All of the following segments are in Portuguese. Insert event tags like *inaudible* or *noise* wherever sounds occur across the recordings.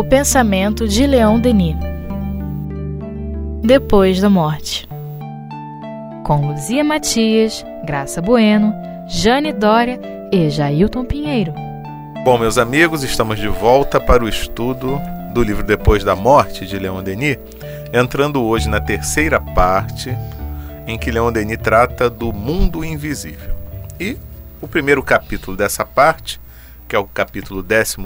O pensamento de Leon Denis. Depois da morte. Com Luzia Matias, Graça Bueno, Jane Dória e Jailton Pinheiro. Bom, meus amigos, estamos de volta para o estudo do livro Depois da Morte de Leon Denis, entrando hoje na terceira parte, em que Leon Denis trata do mundo invisível. E o primeiro capítulo dessa parte, que é o capítulo 15,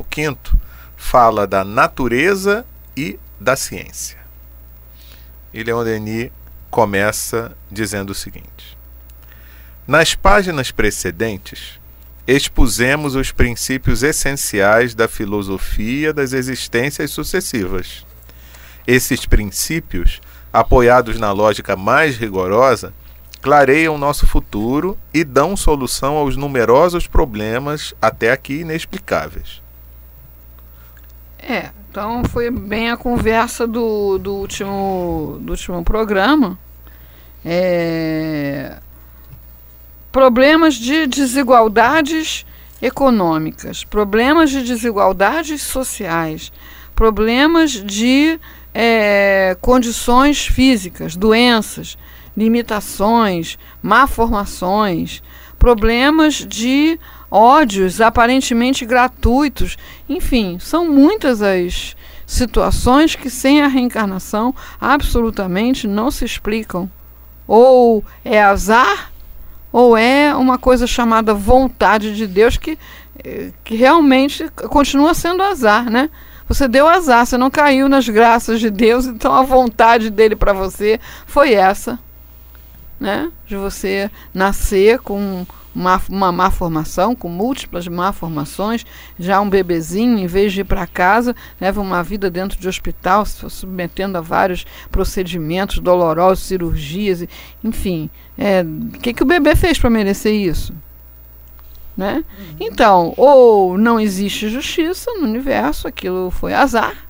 fala da natureza e da ciência. E Leon Denis começa dizendo o seguinte: Nas páginas precedentes, expusemos os princípios essenciais da filosofia das existências sucessivas. Esses princípios, apoiados na lógica mais rigorosa, clareiam nosso futuro e dão solução aos numerosos problemas até aqui inexplicáveis. É, então foi bem a conversa do, do, último, do último programa. É, problemas de desigualdades econômicas, problemas de desigualdades sociais, problemas de é, condições físicas, doenças, limitações, malformações, problemas de ódios aparentemente gratuitos. Enfim, são muitas as situações que sem a reencarnação absolutamente não se explicam. Ou é azar, ou é uma coisa chamada vontade de Deus que, eh, que realmente continua sendo azar, né? Você deu azar, você não caiu nas graças de Deus, então a vontade dele para você foi essa, né? De você nascer com uma, uma má formação, com múltiplas má formações, já um bebezinho, em vez de ir para casa, leva uma vida dentro de hospital, se submetendo a vários procedimentos dolorosos, cirurgias, enfim. É, o que, que o bebê fez para merecer isso? Né? Uhum. Então, ou não existe justiça no universo, aquilo foi azar,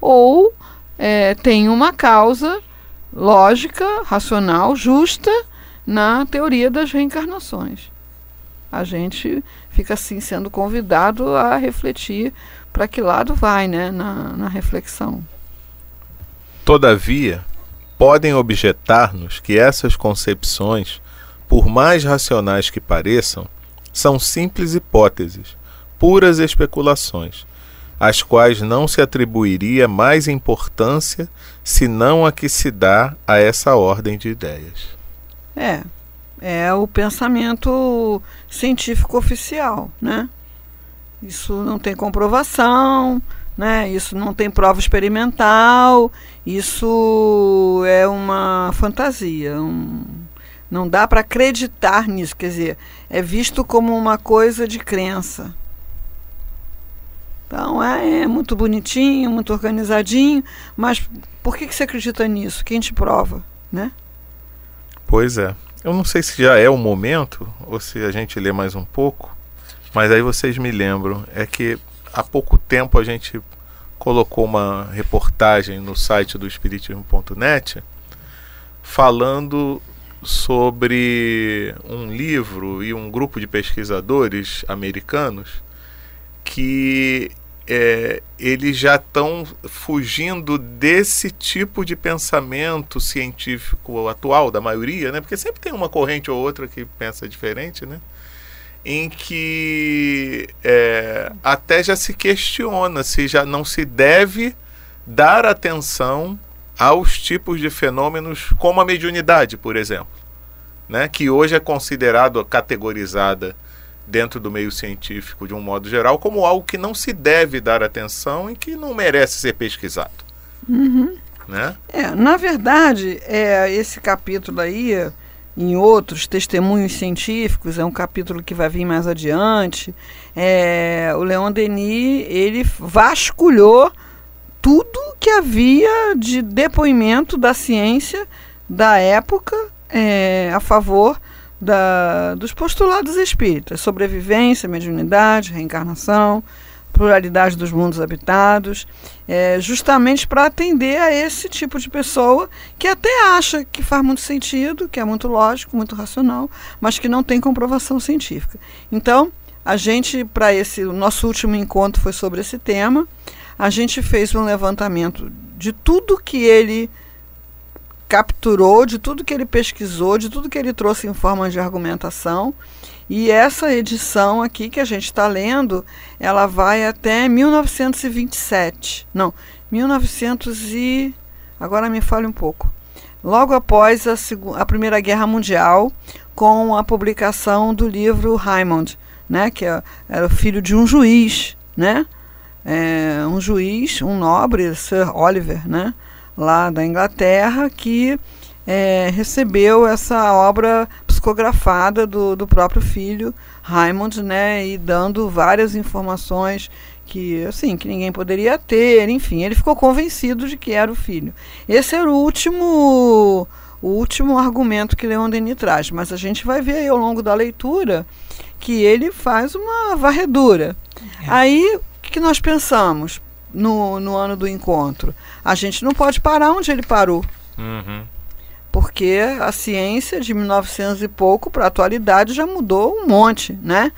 ou é, tem uma causa lógica, racional, justa, na teoria das reencarnações. A gente fica assim sendo convidado a refletir para que lado vai né, na, na reflexão. Todavia, podem objetar-nos que essas concepções, por mais racionais que pareçam, são simples hipóteses, puras especulações, às quais não se atribuiria mais importância senão a que se dá a essa ordem de ideias. É, é o pensamento científico oficial, né? Isso não tem comprovação, né? Isso não tem prova experimental, isso é uma fantasia, um, não dá para acreditar nisso, quer dizer, é visto como uma coisa de crença. Então é, é muito bonitinho, muito organizadinho, mas por que, que você acredita nisso? Quem te prova, né? Pois é. Eu não sei se já é o momento ou se a gente lê mais um pouco, mas aí vocês me lembram. É que há pouco tempo a gente colocou uma reportagem no site do Espiritismo.net falando sobre um livro e um grupo de pesquisadores americanos que é, eles já estão fugindo desse tipo de pensamento científico atual da maioria, né? Porque sempre tem uma corrente ou outra que pensa diferente, né? Em que é, até já se questiona se já não se deve dar atenção aos tipos de fenômenos como a mediunidade, por exemplo, né? Que hoje é considerado categorizada dentro do meio científico de um modo geral como algo que não se deve dar atenção e que não merece ser pesquisado. Uhum. Né? É, na verdade, é, esse capítulo aí, em outros testemunhos científicos, é um capítulo que vai vir mais adiante. É, o Leon Denis ele vasculhou tudo que havia de depoimento da ciência da época é, a favor da, dos postulados espíritas: sobrevivência, mediunidade, reencarnação, pluralidade dos mundos habitados, é, justamente para atender a esse tipo de pessoa que até acha que faz muito sentido, que é muito lógico, muito racional, mas que não tem comprovação científica. Então, a gente, para esse, o nosso último encontro foi sobre esse tema. a gente fez um levantamento de tudo que ele capturou, de tudo que ele pesquisou, de tudo que ele trouxe em forma de argumentação. E essa edição aqui que a gente está lendo, ela vai até 1927. Não, 1900 e agora me fale um pouco. Logo após a, a Primeira Guerra Mundial, com a publicação do livro Raymond, né, que é, era o filho de um juiz, né, é, um juiz, um nobre, Sir Oliver, né, lá da Inglaterra, que é, recebeu essa obra psicografada do, do próprio filho Raymond, né, e dando várias informações que assim que ninguém poderia ter, enfim, ele ficou convencido de que era o filho. Esse era o último o último argumento que Leon Denis traz, mas a gente vai ver aí ao longo da leitura que ele faz uma varredura. É. Aí, o que nós pensamos no, no ano do encontro? A gente não pode parar onde ele parou. Uhum. Porque a ciência de 1900 e pouco para a atualidade já mudou um monte, né?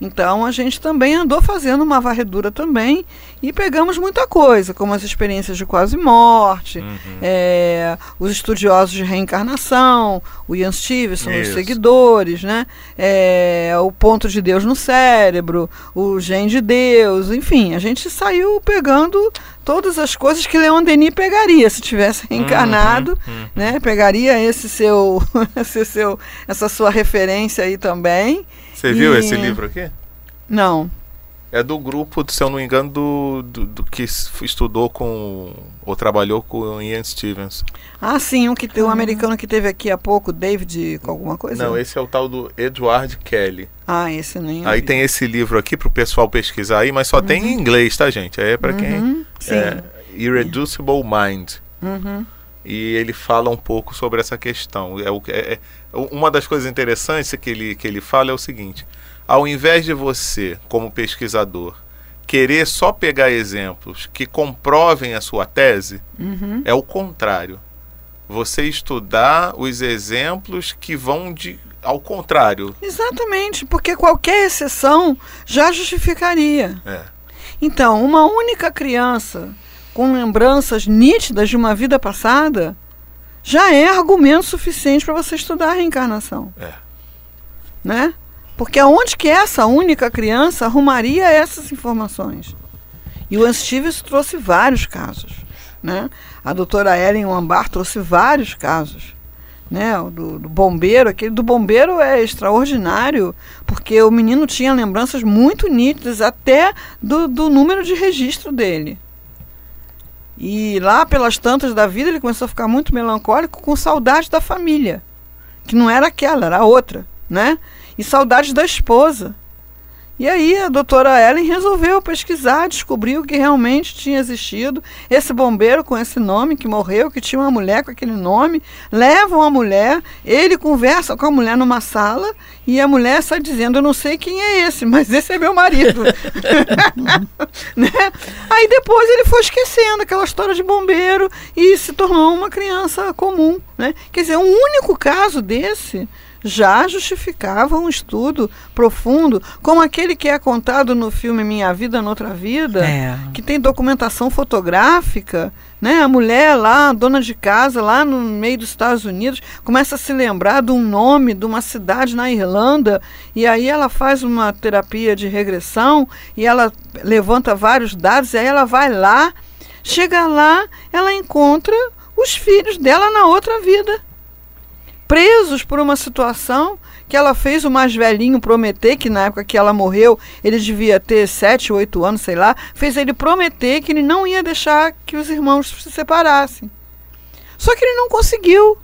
Então a gente também andou fazendo uma varredura também e pegamos muita coisa, como as experiências de quase morte, uhum. é, os estudiosos de reencarnação, o Ian Stevenson, Isso. os seguidores, né? É, o ponto de Deus no cérebro, o gen de Deus, enfim, a gente saiu pegando todas as coisas que Leon Denis pegaria se tivesse uhum, reencarnado, uhum. né? Pegaria esse seu, *laughs* esse seu, essa sua referência aí também você viu esse livro aqui? Não. É do grupo, se eu não me engano, do, do, do, que estudou com. ou trabalhou com Ian Stevens. Ah, sim, um, que, um americano que teve aqui há pouco, David, com alguma coisa? Não, esse é o tal do Edward Kelly. Ah, esse nem. Aí tem esse livro aqui para o pessoal pesquisar aí, mas só uhum. tem em inglês, tá, gente? É para quem. Uhum, sim. É, Irreducible Mind. Uhum. E ele fala um pouco sobre essa questão. É, é, é uma das coisas interessantes que ele, que ele fala é o seguinte: ao invés de você, como pesquisador, querer só pegar exemplos que comprovem a sua tese, uhum. é o contrário. Você estudar os exemplos que vão de ao contrário. Exatamente, porque qualquer exceção já justificaria. É. Então, uma única criança com lembranças nítidas de uma vida passada já é argumento suficiente para você estudar a reencarnação. É. Né? Porque aonde que essa única criança arrumaria essas informações? E o Hans Stevens trouxe vários casos. Né? A doutora Ellen Wambar trouxe vários casos. Né, o do, do, bombeiro, aquele do bombeiro é extraordinário, porque o menino tinha lembranças muito nítidas até do, do número de registro dele. E lá pelas tantas da vida ele começou a ficar muito melancólico com saudade da família, que não era aquela, era outra, né? E saudade da esposa. E aí a doutora Ellen resolveu pesquisar, descobriu que realmente tinha existido esse bombeiro com esse nome que morreu, que tinha uma mulher com aquele nome. Levam a mulher, ele conversa com a mulher numa sala e a mulher sai dizendo: Eu não sei quem é esse, *laughs* mas esse é meu marido. *laughs* né? Aí depois ele foi esquecendo aquela história de bombeiro e se tornou uma criança comum. Né? Quer dizer, um único caso desse já justificava um estudo profundo, como aquele que é contado no filme Minha Vida Noutra Vida, é. que tem documentação fotográfica. Né? A mulher lá, dona de casa, lá no meio dos Estados Unidos, começa a se lembrar de um nome de uma cidade na Irlanda, e aí ela faz uma terapia de regressão e ela levanta vários dados, e aí ela vai lá, chega lá, ela encontra os filhos dela na outra vida presos por uma situação que ela fez o mais velhinho prometer, que na época que ela morreu, ele devia ter sete, oito anos, sei lá, fez ele prometer que ele não ia deixar que os irmãos se separassem. Só que ele não conseguiu.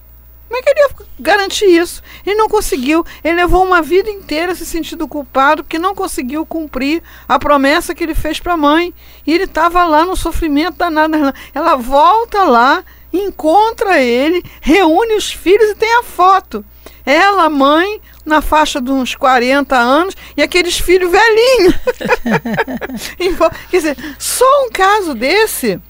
Como é que ele ia garantir isso? Ele não conseguiu. Ele levou uma vida inteira se sentindo culpado porque não conseguiu cumprir a promessa que ele fez para a mãe. E ele estava lá no sofrimento danado. Ela volta lá encontra ele, reúne os filhos e tem a foto. Ela, mãe, na faixa de uns 40 anos, e aqueles filhos velhinhos. *laughs* *laughs* Quer dizer, só um caso desse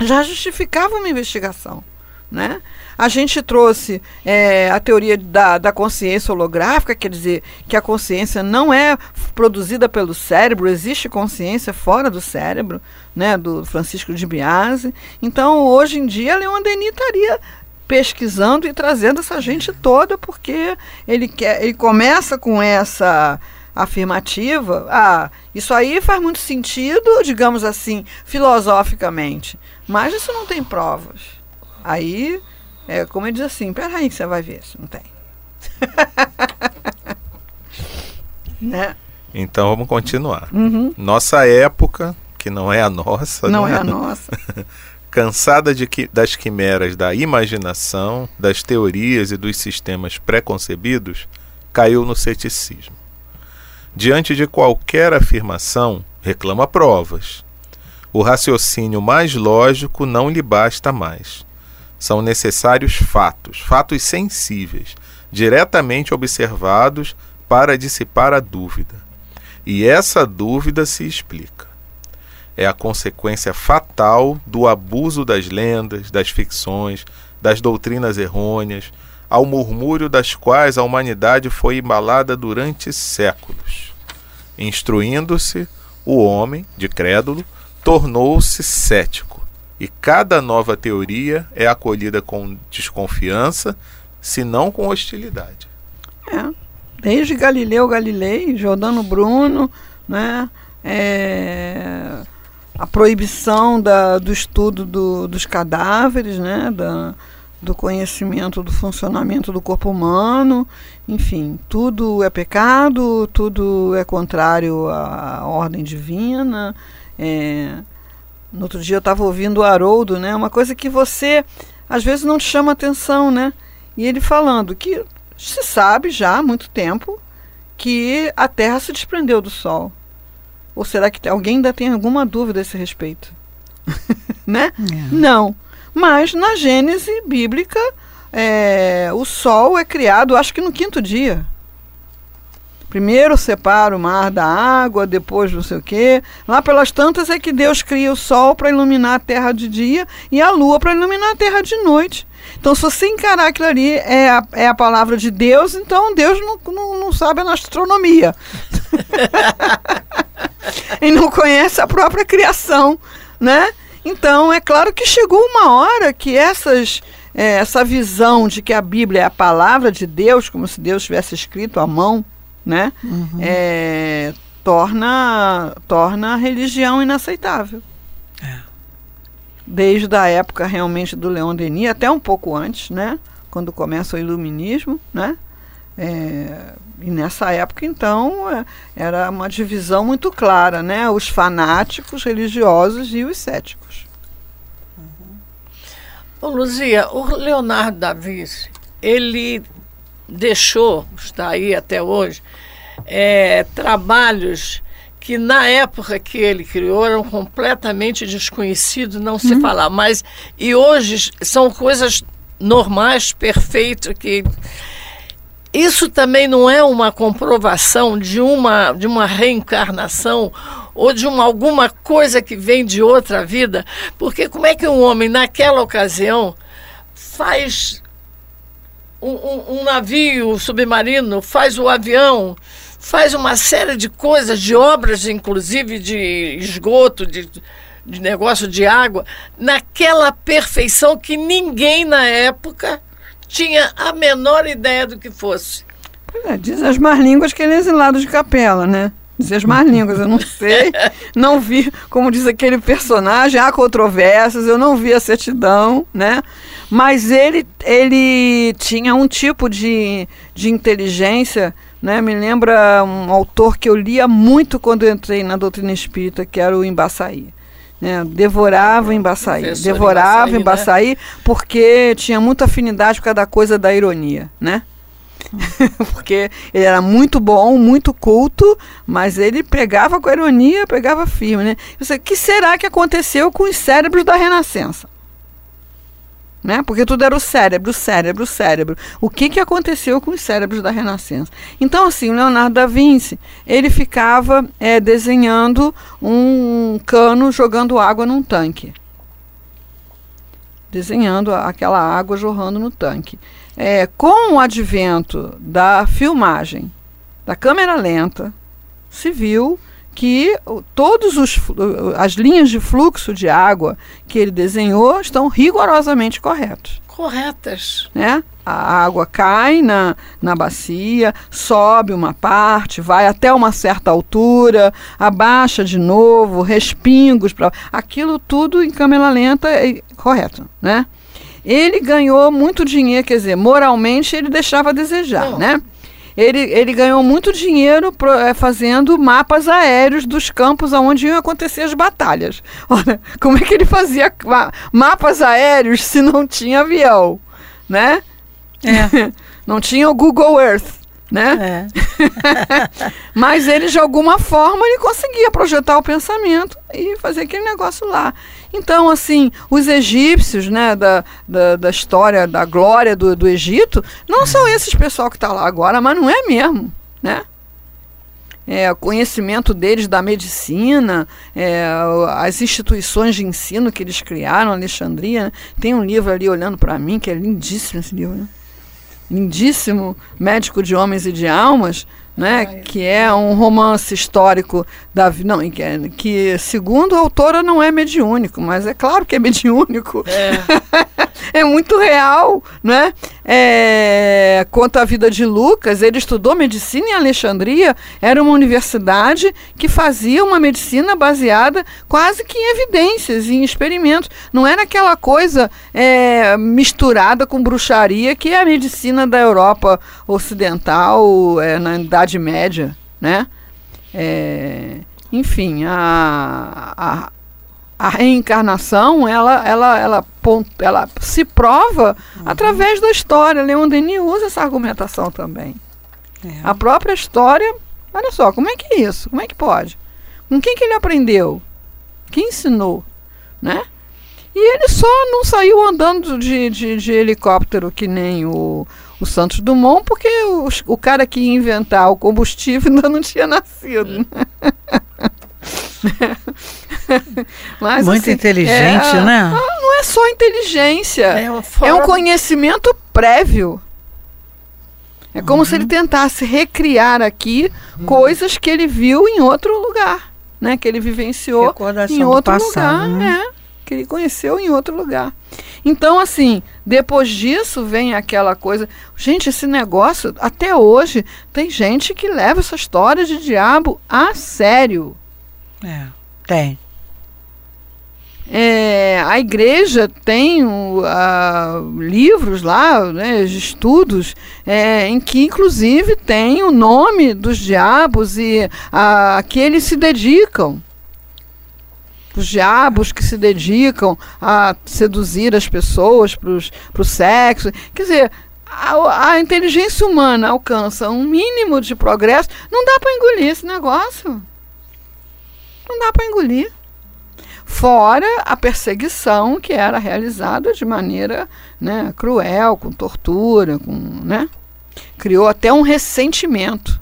já justificava uma investigação. Né? A gente trouxe é, a teoria da, da consciência holográfica, quer dizer que a consciência não é produzida pelo cérebro, existe consciência fora do cérebro, né, do Francisco de Biase. Então, hoje em dia, Leon Denis estaria pesquisando e trazendo essa gente toda, porque ele, quer, ele começa com essa afirmativa. Ah, isso aí faz muito sentido, digamos assim, filosoficamente, mas isso não tem provas. Aí, é como ele diz assim, peraí que você vai ver, se não tem. *laughs* né? Então vamos continuar. Uhum. Nossa época, que não é a nossa. Não né? é a nossa. *laughs* cansada de que, das quimeras da imaginação, das teorias e dos sistemas preconcebidos, caiu no ceticismo. Diante de qualquer afirmação, reclama provas. O raciocínio mais lógico não lhe basta mais. São necessários fatos, fatos sensíveis, diretamente observados para dissipar a dúvida. E essa dúvida se explica é a consequência fatal do abuso das lendas, das ficções, das doutrinas errôneas, ao murmúrio das quais a humanidade foi embalada durante séculos. Instruindo-se, o homem, de crédulo, tornou-se cético, e cada nova teoria é acolhida com desconfiança, se não com hostilidade. É. Desde Galileu Galilei, Giordano Bruno, né? É a proibição da, do estudo do, dos cadáveres, né, da, do conhecimento do funcionamento do corpo humano, enfim, tudo é pecado, tudo é contrário à ordem divina. É, no outro dia eu estava ouvindo o Haroldo, né, uma coisa que você às vezes não te chama atenção, né? E ele falando que se sabe já há muito tempo que a Terra se desprendeu do Sol. Ou será que alguém ainda tem alguma dúvida a esse respeito? *laughs* né? É. Não. Mas na Gênese bíblica, é, o sol é criado, acho que no quinto dia. Primeiro separa o mar da água, depois não sei o quê. Lá pelas tantas é que Deus cria o sol para iluminar a terra de dia e a lua para iluminar a terra de noite. Então, se você encarar aquilo ali é a, é a palavra de Deus, então Deus não, não, não sabe a astronomia. *laughs* e não conhece a própria criação, né? Então, é claro que chegou uma hora que essas, é, essa visão de que a Bíblia é a palavra de Deus, como se Deus tivesse escrito à mão, né? Uhum. É, torna, torna a religião inaceitável. É. Desde a época realmente do Leon Denis, até um pouco antes, né? Quando começa o iluminismo, né? É, e nessa época, então, é, era uma divisão muito clara, né? Os fanáticos religiosos e os céticos. Uhum. Ô, Luzia, o Leonardo da Vinci, ele deixou, está aí até hoje, é, trabalhos que na época que ele criou eram completamente desconhecidos, não se uhum. falar, mas e hoje são coisas normais, perfeitas, que isso também não é uma comprovação de uma, de uma reencarnação ou de uma, alguma coisa que vem de outra vida? Porque como é que um homem, naquela ocasião, faz um, um, navio submarino, faz o avião, faz uma série de coisas, de obras, inclusive de esgoto, de, de negócio de água, naquela perfeição que ninguém na época tinha a menor ideia do que fosse. É, diz as más línguas que ele é exilado de capela, né? Diz as línguas, eu não *laughs* sei, não vi, como diz aquele personagem, há controvérsias, eu não vi a certidão, né? Mas ele, ele tinha um tipo de, de inteligência, né? Me lembra um autor que eu lia muito quando entrei na doutrina espírita, que era o Embaçaí. Né? Devorava o Embaçaí. Devorava o Embaçaí, né? porque tinha muita afinidade com cada coisa da ironia, né? *laughs* porque ele era muito bom, muito culto, mas ele pegava com ironia, pegava firme, né? O que será que aconteceu com os cérebros da Renascença? né? Porque tudo era o cérebro, o cérebro, o cérebro. O que, que aconteceu com os cérebros da Renascença? Então, assim, o Leonardo da Vinci, ele ficava é, desenhando um cano jogando água num tanque. desenhando aquela água jorrando no tanque. É, com o advento da filmagem, da câmera lenta, se viu que todas as linhas de fluxo de água que ele desenhou estão rigorosamente corretas. Corretas. Né? A água cai na, na bacia, sobe uma parte, vai até uma certa altura, abaixa de novo, respingos, pra, aquilo tudo em câmera lenta é correto, né? Ele ganhou muito dinheiro, quer dizer, moralmente ele deixava a desejar, Não. né? ele, ele ganhou muito dinheiro pro, é, fazendo mapas aéreos dos campos onde iam acontecer as batalhas. *laughs* Olha, como é que ele fazia mapas aéreos se não tinha avião, né? É. *laughs* não tinha o Google Earth né? É. *laughs* Mas ele, de alguma forma, ele conseguia projetar o pensamento e fazer aquele negócio lá. Então, assim, os egípcios, né, da, da, da história, da glória do, do Egito, não são esses pessoal que está lá agora, mas não é mesmo, né? É, o conhecimento deles da medicina, é, as instituições de ensino que eles criaram, Alexandria. Né? Tem um livro ali olhando para mim, que é lindíssimo esse livro. Né? Lindíssimo Médico de Homens e de Almas, né, que é um romance histórico da não que, é, que segundo a autora não é mediúnico, mas é claro que é *laughs* mediúnico. É, *laughs* é muito real, né? É, quanto à vida de Lucas, ele estudou medicina em Alexandria, era uma universidade que fazia uma medicina baseada quase que em evidências, em experimentos. Não era aquela coisa é, misturada com bruxaria que é a medicina da Europa Ocidental é, na Idade Média, né? É, enfim, a, a, a, reencarnação ela, ela, ela, ela se prova uhum. através da história. Leon Denis usa essa argumentação também. É. A própria história, olha só, como é que é isso? Como é que pode? Com quem que ele aprendeu? Quem ensinou? Né? E ele só não saiu andando de, de, de helicóptero que nem o, o Santos Dumont, porque o, o cara que ia inventar o combustível *laughs* ainda não tinha nascido. *laughs* Mas, Muito assim, inteligente, é, né? Não é só inteligência, é, é um conhecimento prévio. É como uhum. se ele tentasse recriar aqui uhum. coisas que ele viu em outro lugar, né? Que ele vivenciou em outro passado, lugar, né? Que ele conheceu em outro lugar. Então, assim, depois disso vem aquela coisa. Gente, esse negócio, até hoje, tem gente que leva essa história de diabo a sério. É, tem. É, a igreja tem uh, livros lá, né, estudos, é, em que inclusive tem o nome dos diabos e a, a que eles se dedicam os diabos que se dedicam a seduzir as pessoas para o sexo. Quer dizer, a, a, inteligência humana alcança um mínimo de progresso. Não dá para engolir esse negócio. Não dá para engolir. Fora a perseguição que era realizada de maneira né, cruel, com tortura, com, né? criou até um ressentimento.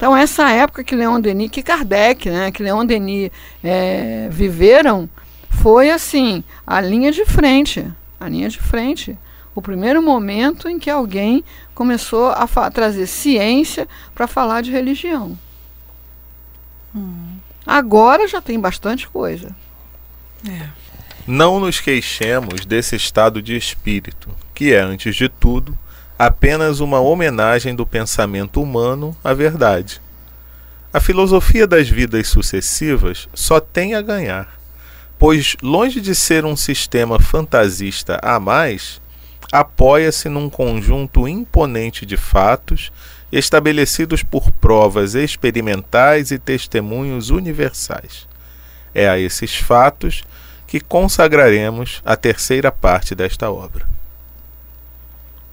Então, essa época que Leon Denis, que Kardec, né, que Leon Denis é, viveram, foi assim, a linha de frente. A linha de frente. O primeiro momento em que alguém começou a trazer ciência para falar de religião. Hum. Agora já tem bastante coisa. É. Não nos queixemos desse estado de espírito, que é, antes de tudo, apenas uma homenagem do pensamento humano à verdade. A filosofia das vidas sucessivas só tem a ganhar, pois, longe de ser um sistema fantasista a mais, apoia-se num conjunto imponente de fatos estabelecidos por provas experimentais e testemunhos universais. É a esses fatos que consagraremos a terceira parte desta obra.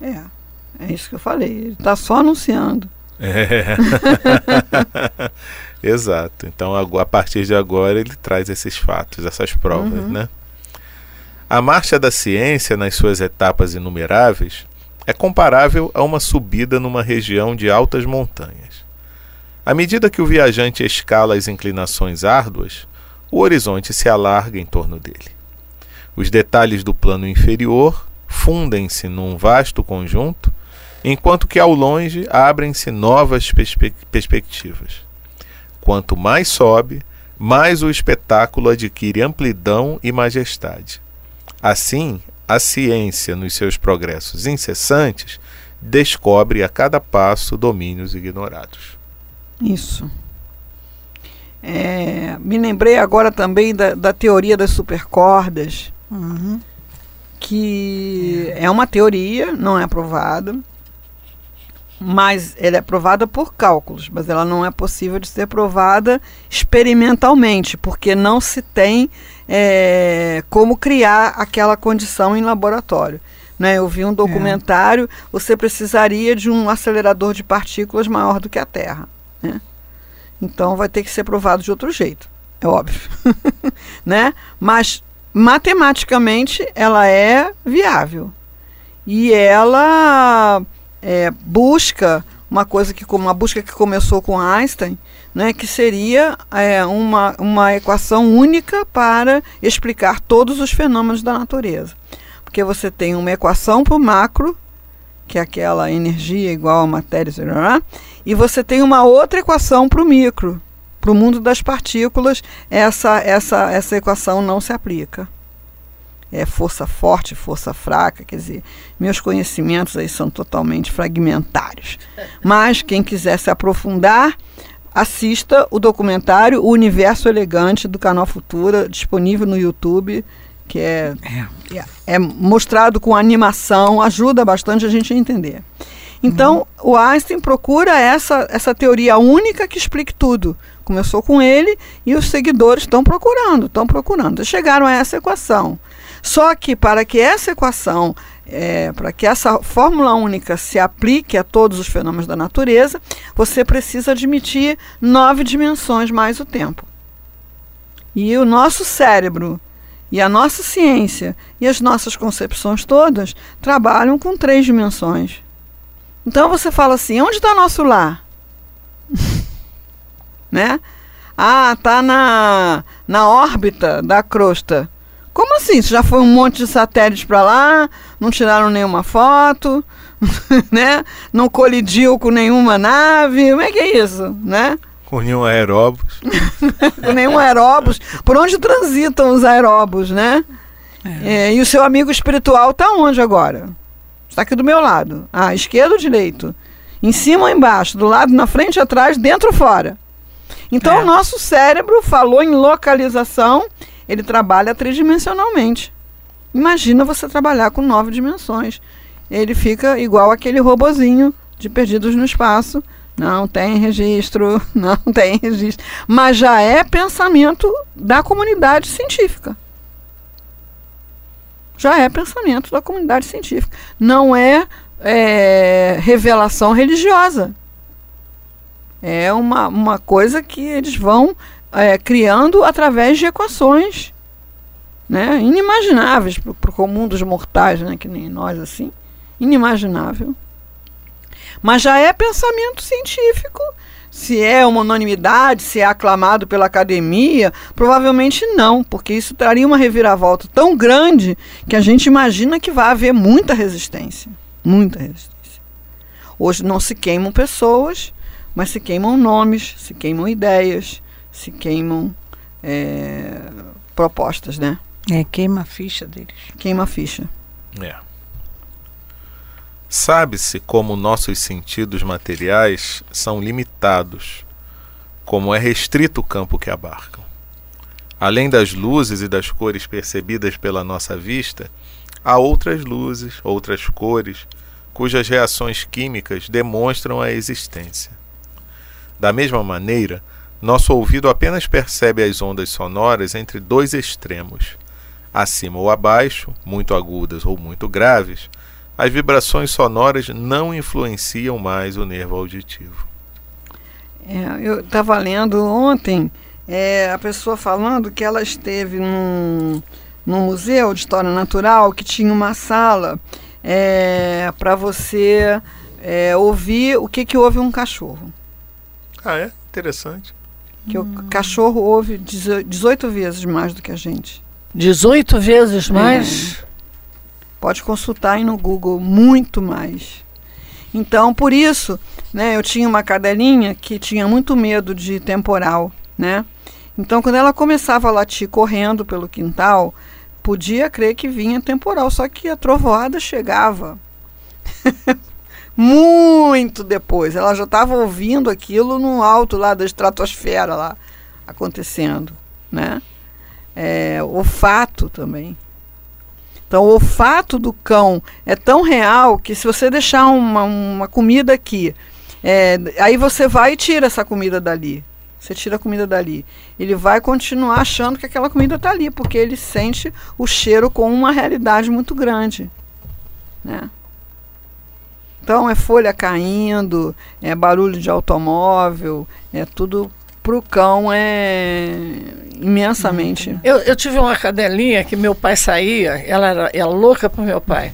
É. É isso que eu falei. Ele está só anunciando. É. *laughs* Exato. Então, a partir de agora, ele traz esses fatos, essas provas, uhum. né? A marcha da ciência, nas suas etapas inumeráveis, é comparável a uma subida numa região de altas montanhas. À medida que o viajante escala as inclinações árduas, o horizonte se alarga em torno dele. Os detalhes do plano inferior fundem-se num vasto conjunto, enquanto que ao longe abrem-se novas perspe perspectivas. Quanto mais sobe, mais o espetáculo adquire amplidão e majestade. Assim, a ciência, nos seus progressos incessantes, descobre a cada passo domínios ignorados. Isso. É, me lembrei agora também da, da teoria das supercordas, uhum. que é. é uma teoria, não é aprovada, mas ela é provada por cálculos, mas ela não é possível de ser provada experimentalmente, porque não se tem é, como criar aquela condição em laboratório. Né? Eu vi um documentário, é. você precisaria de um acelerador de partículas maior do que a Terra. Né? Então vai ter que ser provado de outro jeito, é óbvio. *laughs* né? Mas matematicamente ela é viável. E ela é, busca uma coisa que uma busca que começou com Einstein, né, que seria é, uma, uma equação única para explicar todos os fenômenos da natureza. Porque você tem uma equação para o macro, que é aquela energia igual a matéria, e você tem uma outra equação para o micro. Para o mundo das partículas, essa, essa, essa equação não se aplica. É força forte, força fraca, quer dizer, meus conhecimentos aí são totalmente fragmentários. Mas quem quiser se aprofundar, assista o documentário O Universo Elegante do canal Futura, disponível no YouTube, que é, é. é mostrado com animação, ajuda bastante a gente a entender. Então, uhum. o Einstein procura essa, essa teoria única que explique tudo. Começou com ele e os seguidores estão procurando, estão procurando. Chegaram a essa equação. Só que para que essa equação, é, para que essa fórmula única se aplique a todos os fenômenos da natureza, você precisa admitir nove dimensões mais o tempo. E o nosso cérebro e a nossa ciência e as nossas concepções todas trabalham com três dimensões. Então você fala assim: onde está nosso lar? *laughs* né? Ah, tá na, na órbita da crosta. Como assim? Já foi um monte de satélites para lá, não tiraram nenhuma foto, *laughs* né? Não colidiu com nenhuma nave. Como é que é isso, né? Com nenhum aeróbus. *laughs* com nenhum aeróbus. Por onde transitam os aeróbus, né? É. É, e o seu amigo espiritual está onde agora? Está aqui do meu lado. Ah, esquerdo ou direito? Em cima ou embaixo? Do lado, na frente, atrás, dentro ou fora? Então, é. o nosso cérebro falou em localização, ele trabalha tridimensionalmente. Imagina você trabalhar com nove dimensões. Ele fica igual aquele robozinho de Perdidos no Espaço. Não tem registro, *laughs* não tem registro. Mas já é pensamento da comunidade científica já é pensamento da comunidade científica. Não é, é revelação religiosa. É uma, uma coisa que eles vão é, criando através de equações né, inimagináveis para o comum dos mortais, né, que nem nós assim. Inimaginável. Mas já é pensamento científico se é uma unanimidade, se é aclamado pela academia, provavelmente não, porque isso traria uma reviravolta tão grande que a gente imagina que vai haver muita resistência. Muita resistência. Hoje não se queimam pessoas, mas se queimam nomes, se queimam ideias, se queimam é, propostas, né? É, queima a ficha deles. Queima a ficha. É. Sabe-se como nossos sentidos materiais são limitados, como é restrito o campo que abarcam. Além das luzes e das cores percebidas pela nossa vista, há outras luzes, outras cores, cujas reações químicas demonstram a existência. Da mesma maneira, nosso ouvido apenas percebe as ondas sonoras entre dois extremos, acima ou abaixo, muito agudas ou muito graves, as vibrações sonoras não influenciam mais o nervo auditivo. É, eu estava lendo ontem é, a pessoa falando que ela esteve num, num museu de história natural que tinha uma sala é, para você é, ouvir o que, que ouve um cachorro. Ah, é? Interessante. Que hum. o cachorro ouve 18 vezes mais do que a gente. 18 vezes mais? É. Pode consultar aí no Google, muito mais. Então, por isso, né, eu tinha uma cadelinha que tinha muito medo de temporal, né? Então, quando ela começava a latir correndo pelo quintal, podia crer que vinha temporal, só que a trovoada chegava *laughs* muito depois. Ela já estava ouvindo aquilo no alto lá da estratosfera lá acontecendo, né? É, olfato também. Então, o olfato do cão é tão real que se você deixar uma, uma comida aqui, é, aí você vai e tira essa comida dali. Você tira a comida dali. Ele vai continuar achando que aquela comida está ali, porque ele sente o cheiro com uma realidade muito grande. Né? Então é folha caindo, é barulho de automóvel, é tudo para o cão é imensamente. Eu, eu tive uma cadelinha que meu pai saía, ela era, era louca para meu pai.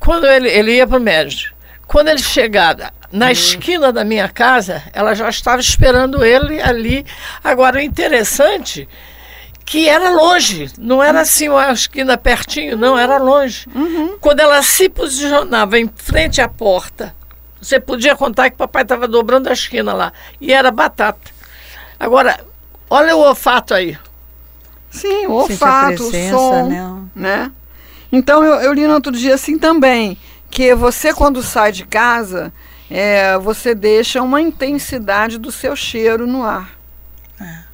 Quando ele, ele ia para o médico, quando ele chegava na uhum. esquina da minha casa, ela já estava esperando ele ali. Agora, o interessante que era longe, não era assim uma esquina pertinho, não, era longe. Uhum. Quando ela se posicionava em frente à porta, você podia contar que papai estava dobrando a esquina lá. E era batata. Agora, olha o olfato aí. Sim, o olfato, presença, o som, né? né? Então eu, eu li no outro dia assim também, que você quando sai de casa, é, você deixa uma intensidade do seu cheiro no ar. É.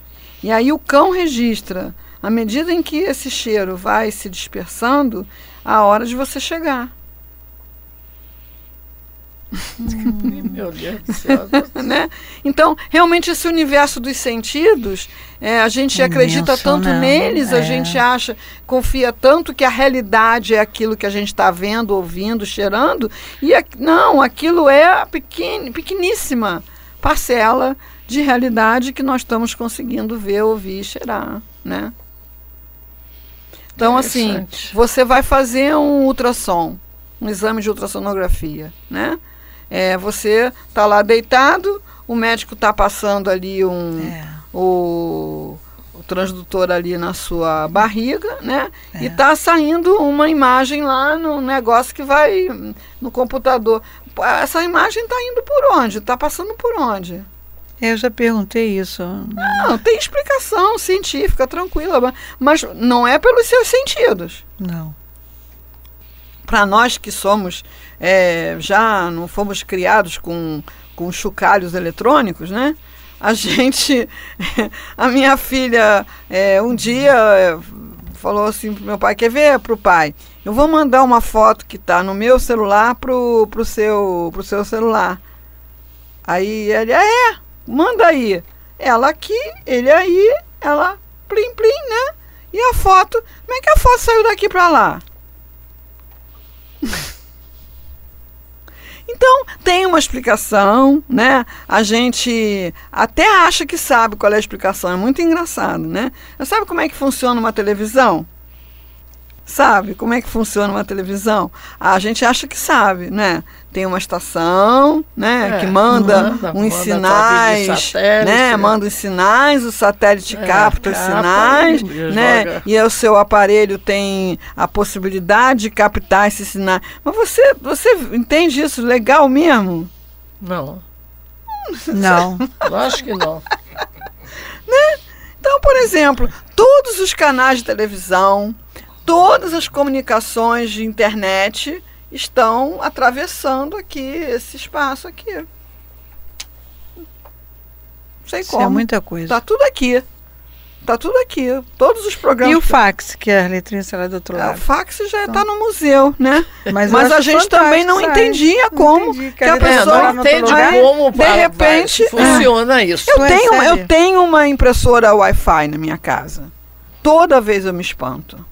E aí o cão registra, à medida em que esse cheiro vai se dispersando, a hora de você chegar. Hum. Meu Deus do céu. *laughs* né? Então, realmente, esse universo dos sentidos, é, a gente é acredita tanto não. neles, é. a gente acha, confia tanto que a realidade é aquilo que a gente está vendo, ouvindo, cheirando, e a, não, aquilo é a pequen, pequeníssima parcela de realidade que nós estamos conseguindo ver, ouvir e cheirar, né? Então, assim, você vai fazer um ultrassom, um exame de ultrassonografia, né? É, você está lá deitado, o médico está passando ali um, é. o, o transdutor ali na sua barriga, né? É. E está saindo uma imagem lá no negócio que vai no computador. Essa imagem está indo por onde? Está passando por onde? Eu já perguntei isso. Não, tem explicação científica, tranquila, mas não é pelos seus sentidos. Não para nós que somos é, já não fomos criados com, com chocalhos eletrônicos, né? A *laughs* gente, a minha filha, é, um dia é, falou assim pro meu pai, quer ver pro pai? Eu vou mandar uma foto que está no meu celular pro, pro, seu, pro seu celular. Aí ele, ah, é, manda aí. Ela aqui, ele aí, ela plim plim, né? E a foto, como é que a foto saiu daqui para lá? *laughs* Então, tem uma explicação, né? A gente até acha que sabe qual é a explicação, é muito engraçado, né? Sabe como é que funciona uma televisão? Sabe como é que funciona uma televisão? A gente acha que sabe, né? Tem uma estação, né, é, que manda, manda uns manda sinais, né, né, manda os sinais, o satélite é, capta os sinais, e né? Joga. E o seu aparelho tem a possibilidade de captar esses sinais. Mas você, você entende isso legal mesmo? Não. Não. *laughs* Acho que não. né? Então, por exemplo, todos os canais de televisão, todas as comunicações de internet estão atravessando aqui esse espaço aqui. Não sei Isso como. É muita coisa. Tá tudo aqui. Tá tudo aqui. Todos os programas. E o fax, que é a letrinha lá do outro é, lado? o fax já está então. no museu, né? Mas, Mas a gente também não entendia como não que, que a pessoa é, não entende como de repente funciona isso. Eu tenho, eu tenho uma impressora Wi-Fi na minha casa. Toda vez eu me espanto.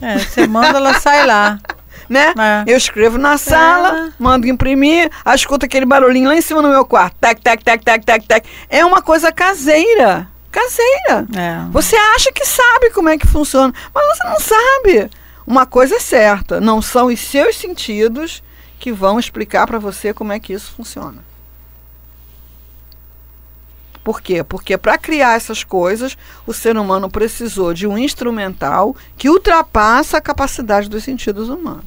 É, você manda, ela sai lá. *laughs* Né? É. Eu escrevo na sala, é. mando imprimir, aí escuta aquele barulhinho lá em cima no meu quarto. Tac, tac, tac, tac, tac, tac. É uma coisa caseira. Caseira. É. Você acha que sabe como é que funciona, mas você não sabe. Uma coisa é certa, não são os seus sentidos que vão explicar para você como é que isso funciona. Por quê? Porque para criar essas coisas, o ser humano precisou de um instrumental que ultrapassa a capacidade dos sentidos humanos.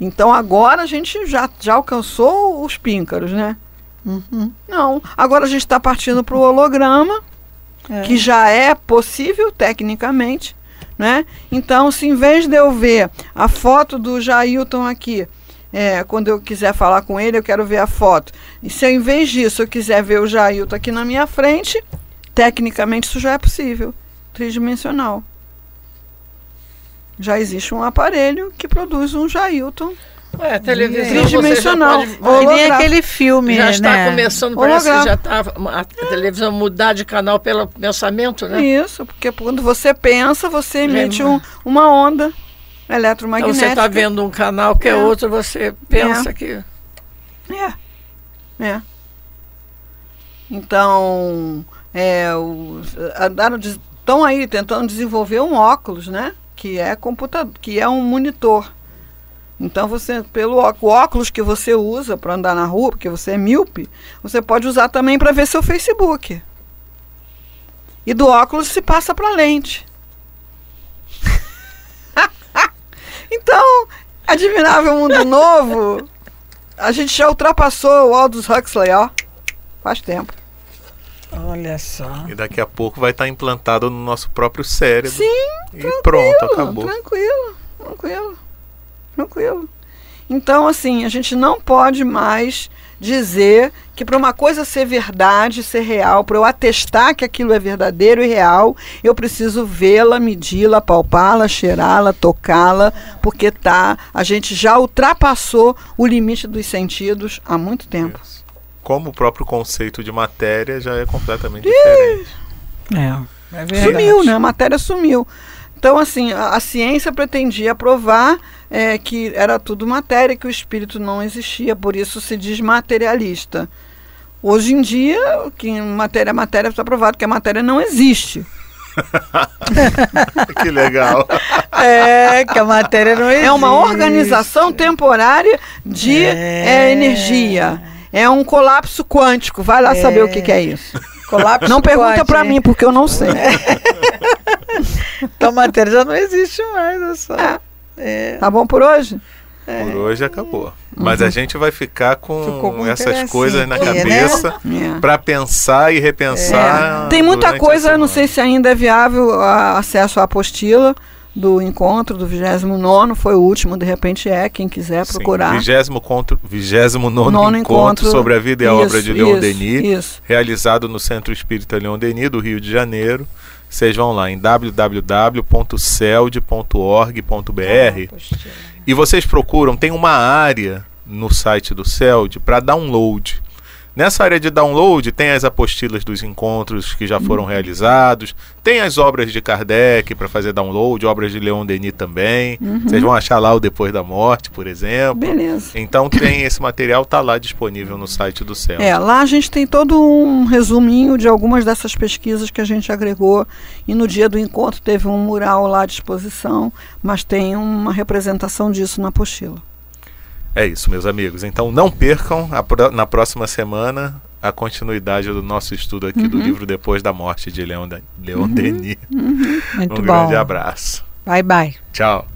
Então agora a gente já, já alcançou os píncaros, né? Uhum. Não. Agora a gente está partindo para o holograma, é. que já é possível tecnicamente. Né? Então, se em vez de eu ver a foto do Jailton aqui, é, quando eu quiser falar com ele, eu quero ver a foto. E se em vez disso eu quiser ver o Jailton aqui na minha frente, tecnicamente isso já é possível, tridimensional. Já existe um aparelho que produz um Jailton é, televisão tridimensional. Pode, nem aquele filme, já né? está começando, parece que já está a televisão mudar de canal pelo pensamento, né? Isso, porque quando você pensa, você emite um, uma onda eletromagnética. Então você está vendo um canal que é, é outro, você pensa é. que. É. É. Então, é, estão aí tentando desenvolver um óculos, né? Que é computador, que é um monitor então você, pelo óculos que você usa para andar na rua, porque você é míope, você pode usar também para ver seu Facebook. E do óculos se passa para lente. Então, Admirável Mundo Novo, a gente já ultrapassou o Aldous Huxley, ó. Faz tempo. Olha só. E daqui a pouco vai estar implantado no nosso próprio cérebro. Sim, e pronto, acabou. Tranquilo, tranquilo. Tranquilo. Então, assim, a gente não pode mais dizer que para uma coisa ser verdade, ser real, para eu atestar que aquilo é verdadeiro e real, eu preciso vê-la, medi-la, palpá-la, cheirá-la, tocá-la, porque tá, a gente já ultrapassou o limite dos sentidos há muito tempo. Isso. Como o próprio conceito de matéria já é completamente diferente. É, é sumiu, né? A matéria sumiu. Então, assim, a, a ciência pretendia provar é, que era tudo matéria, que o espírito não existia, por isso se diz materialista. Hoje em dia, que matéria é matéria, está provado que a matéria não existe. *laughs* que legal. *laughs* É, que a matéria não existe. É uma organização temporária de é. É, energia. É um colapso quântico. Vai lá é. saber o que, que, é isso. *laughs* Colapso não pergunta para mim, porque eu não sei. então a matéria já não existe mais, olha só. É. É. Tá bom por hoje? É. Por hoje acabou. Uhum. Mas a gente vai ficar com, com essas coisas na né? cabeça né? para pensar e repensar. É. Tem muita coisa, não sei se ainda é viável a, acesso à apostila do encontro do 29 foi o último, de repente é, quem quiser procurar. 29 encontro, encontro sobre a vida e a isso, obra de Leon isso, Denis, isso. realizado no Centro Espírita Leon Denis, do Rio de Janeiro. Vocês vão lá em www.celd.org.br e vocês procuram, tem uma área no site do CELD para download. Nessa área de download tem as apostilas dos encontros que já foram realizados, tem as obras de Kardec para fazer download, obras de Leon Denis também. Uhum. Vocês vão achar lá o Depois da Morte, por exemplo. Beleza. Então tem esse material, tá lá disponível no site do CEL. É, lá a gente tem todo um resuminho de algumas dessas pesquisas que a gente agregou e no dia do encontro teve um mural lá à disposição, mas tem uma representação disso na apostila. É isso, meus amigos. Então não percam a, na próxima semana a continuidade do nosso estudo aqui uhum. do livro Depois da Morte de Leon, Leon uhum. Denis. Uhum. Um bom. grande abraço. Bye, bye. Tchau.